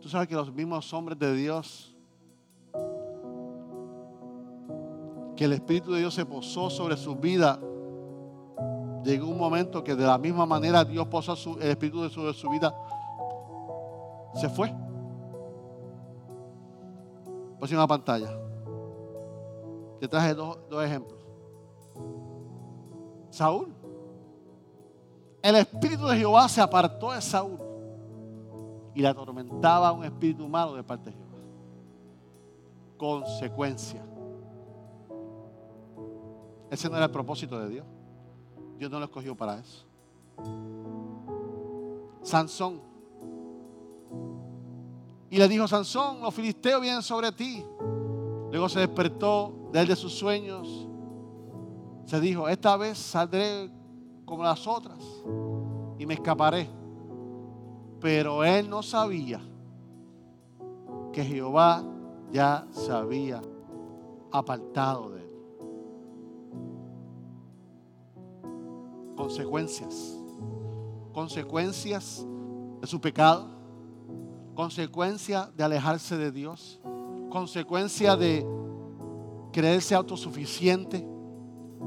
Tú sabes que los mismos hombres de Dios, que el Espíritu de Dios se posó sobre su vida llegó un momento que de la misma manera Dios posó el Espíritu de su, su vida, se fue. Próxima pantalla. Te traje dos, dos ejemplos. Saúl. El Espíritu de Jehová se apartó de Saúl y le atormentaba un espíritu malo de parte de Jehová. Consecuencia. Ese no era el propósito de Dios. Dios no lo escogió para eso. Sansón. Y le dijo, Sansón, los filisteos vienen sobre ti. Luego se despertó de él de sus sueños. Se dijo, esta vez saldré como las otras y me escaparé. Pero él no sabía que Jehová ya se había apartado de él. consecuencias. Consecuencias de su pecado. Consecuencia de alejarse de Dios. Consecuencia de creerse autosuficiente.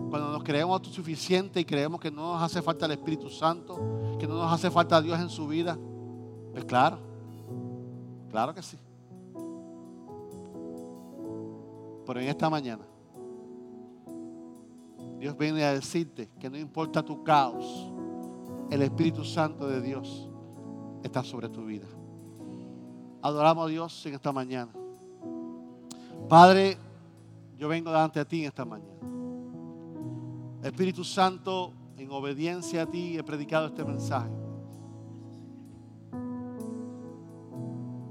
Cuando nos creemos autosuficientes y creemos que no nos hace falta el Espíritu Santo, que no nos hace falta Dios en su vida. Pues claro, claro que sí. Pero en esta mañana Dios viene a decirte que no importa tu caos, el Espíritu Santo de Dios está sobre tu vida. Adoramos a Dios en esta mañana. Padre, yo vengo delante de ti en esta mañana. Espíritu Santo, en obediencia a ti he predicado este mensaje.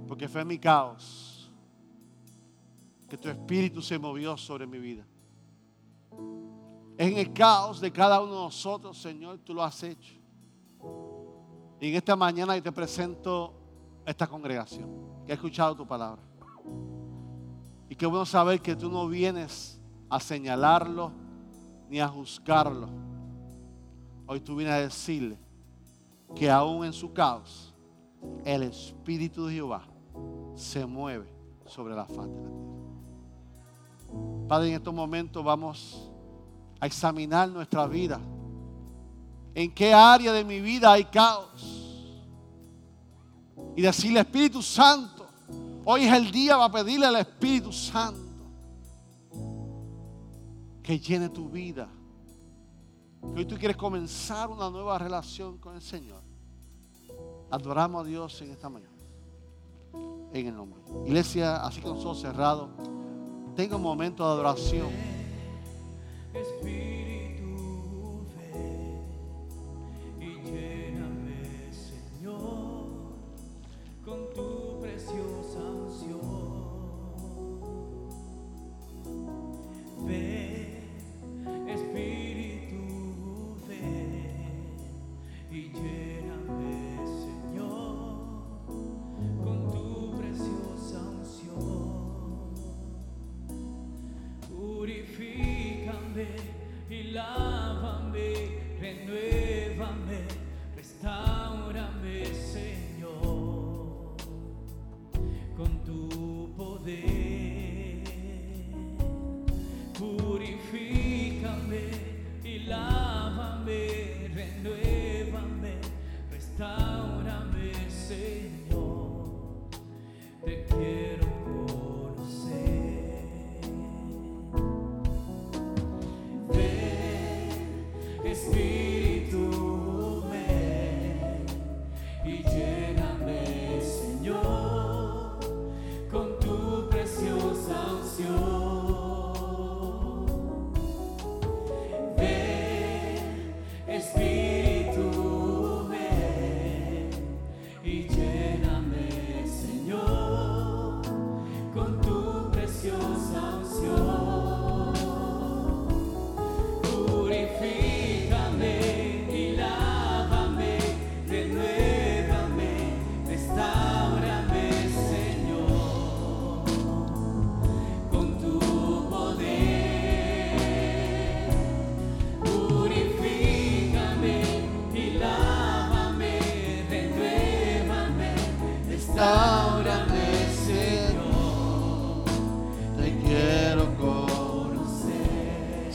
Porque fue mi caos que tu espíritu se movió sobre mi vida. En el caos de cada uno de nosotros, Señor, tú lo has hecho. Y en esta mañana te presento esta congregación que ha escuchado tu palabra. Y qué bueno saber que tú no vienes a señalarlo ni a juzgarlo. Hoy tú vienes a decirle que aún en su caos, el Espíritu de Jehová se mueve sobre la faz de la tierra. Padre, en estos momentos vamos a examinar nuestra vida. ¿En qué área de mi vida hay caos? Y decirle, Espíritu Santo, hoy es el día para pedirle al Espíritu Santo que llene tu vida. Que hoy tú quieres comenzar una nueva relación con el Señor. Adoramos a Dios en esta mañana. En el nombre. Iglesia, así los ojos cerrados, tenga un momento de adoración. Purifícame y lávame, renuévame, restaurame, Señor, con tu poder. Purifícame y lávame, renuévame, restaurame, Señor.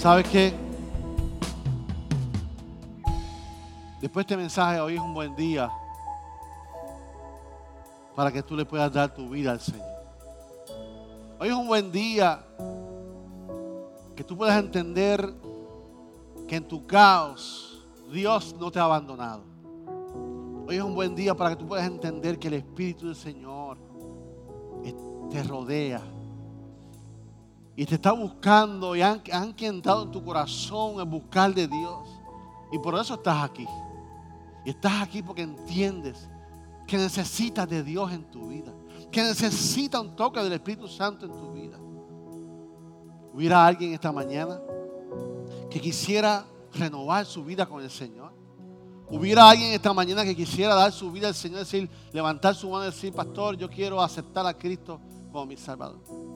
¿Sabes qué? Después de este mensaje, hoy es un buen día para que tú le puedas dar tu vida al Señor. Hoy es un buen día que tú puedas entender que en tu caos Dios no te ha abandonado. Hoy es un buen día para que tú puedas entender que el Espíritu del Señor te rodea y te está buscando y han, han entrado en tu corazón en buscar de Dios. Y por eso estás aquí. Y estás aquí porque entiendes que necesitas de Dios en tu vida. Que necesitas un toque del Espíritu Santo en tu vida. Hubiera alguien esta mañana que quisiera renovar su vida con el Señor. Hubiera alguien esta mañana que quisiera dar su vida al Señor, decir, levantar su mano y decir, pastor, yo quiero aceptar a Cristo como mi Salvador.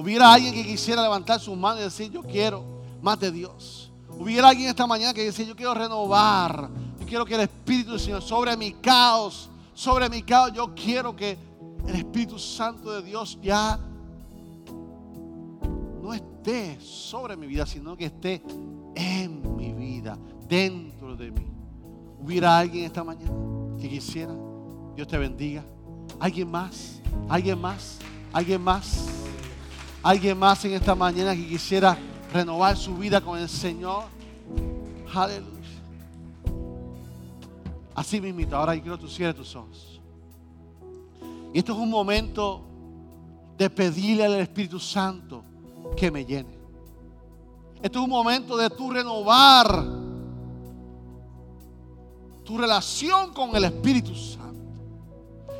Hubiera alguien que quisiera levantar su mano y decir, yo quiero más de Dios. Hubiera alguien esta mañana que decía, yo quiero renovar. Yo quiero que el Espíritu del Señor sobre mi caos, sobre mi caos, yo quiero que el Espíritu Santo de Dios ya no esté sobre mi vida, sino que esté en mi vida, dentro de mí. Hubiera alguien esta mañana que quisiera, Dios te bendiga. ¿Alguien más? ¿Alguien más? ¿Alguien más? ¿Alguien más en esta mañana que quisiera renovar su vida con el Señor? Aleluya. Así mismito, ahora yo quiero que tú cierres tus ojos. Y esto es un momento de pedirle al Espíritu Santo que me llene. Esto es un momento de tú renovar tu relación con el Espíritu Santo.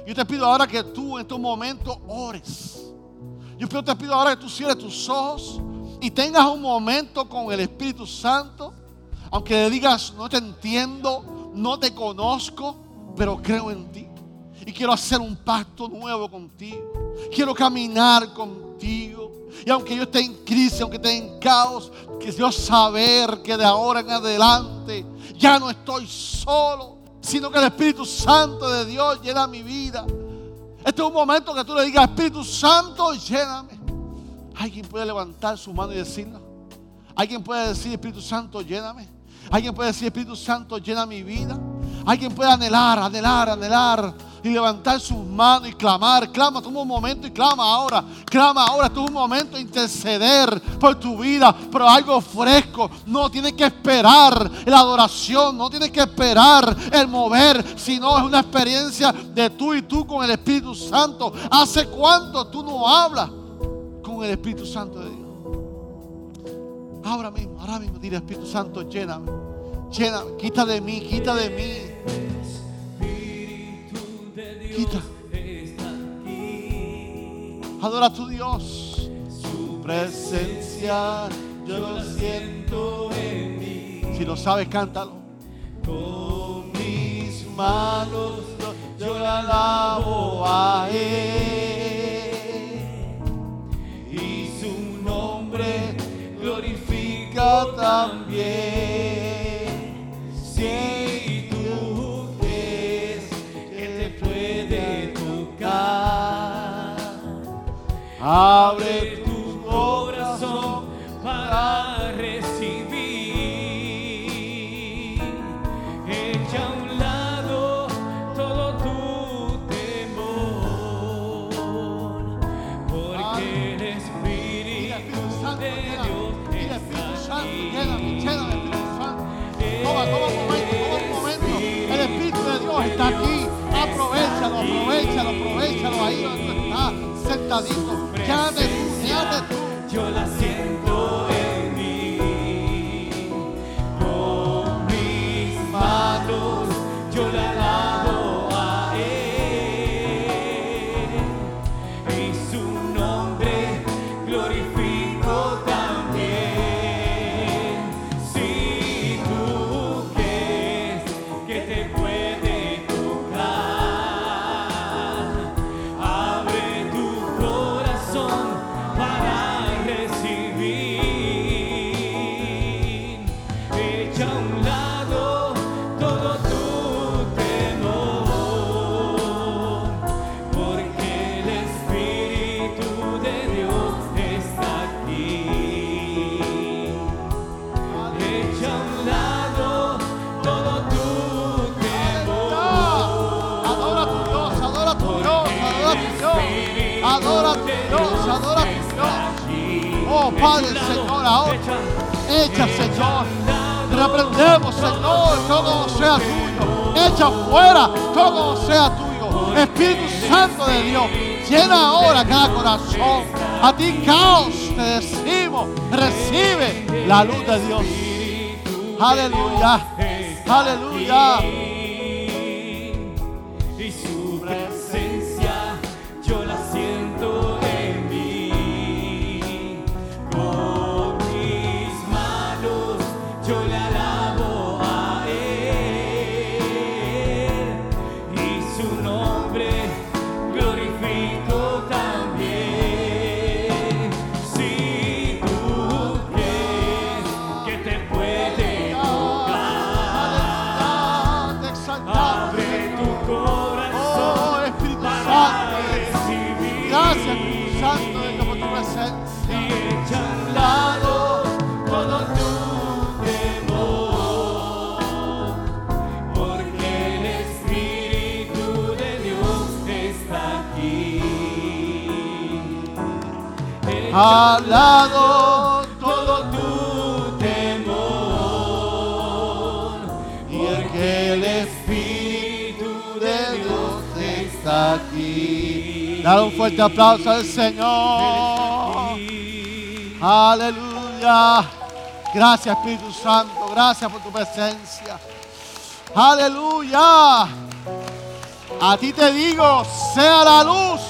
Yo te pido ahora que tú en estos momentos ores. Yo te pido ahora que tú cierres tus ojos y tengas un momento con el Espíritu Santo. Aunque le digas, no te entiendo, no te conozco, pero creo en ti. Y quiero hacer un pacto nuevo contigo. Quiero caminar contigo. Y aunque yo esté en crisis, aunque esté en caos, que saber que de ahora en adelante ya no estoy solo, sino que el Espíritu Santo de Dios llena mi vida. Este es un momento que tú le digas, Espíritu Santo, lléname. Alguien puede levantar su mano y decirlo. Alguien puede decir, Espíritu Santo, lléname. Alguien puede decir, Espíritu Santo, llena mi vida. Alguien puede anhelar, anhelar, anhelar y levantar sus manos y clamar. Clama, toma un momento y clama ahora. Clama ahora, toma un momento de interceder por tu vida, pero algo fresco. No tienes que esperar la adoración, no tienes que esperar el mover, sino es una experiencia de tú y tú con el Espíritu Santo. ¿Hace cuánto tú no hablas con el Espíritu Santo de Dios? Ahora mismo, ahora mismo, dile Espíritu Santo, lléname. Lléname, quita de mí, quita de mí. Adora a tu Dios. Su presencia yo lo siento en mí. Si lo sabes, cántalo. Con mis manos yo le alabo a Él. Y su nombre glorifica también. Abre tu corazón para recibir. Echa a un lado todo tu temor, porque el Espíritu de Dios está aquí. Toma, toma un momento, toma un momento. El Espíritu de Dios está aquí. Aprovechalo, aprovechalo, aprovechalo ahí donde sentadito. Quédate tú, todo sea tuyo. Echa fuera todo sea tuyo. Espíritu Santo de Dios, llena ahora cada corazón. A ti, caos, te decimos, recibe la luz de Dios. Aleluya, aleluya. Al lado todo tu temor, y el Espíritu de Dios está aquí. Dale un fuerte aplauso al Señor. Aleluya. Gracias, Espíritu Santo. Gracias por tu presencia. Aleluya. A ti te digo, sea la luz.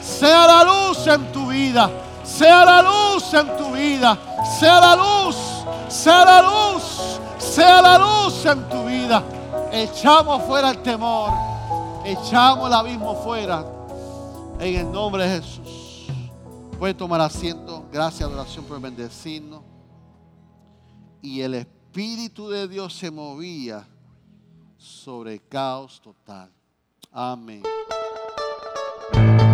Sea la luz en tu vida. Sea la luz en tu vida. Sea la luz. Sea la luz. Sea la luz en tu vida. Echamos fuera el temor. Echamos el abismo fuera. En el nombre de Jesús. Puede tomar asiento. Gracias, adoración por bendecirnos. Y el Espíritu de Dios se movía sobre el caos total. Amén.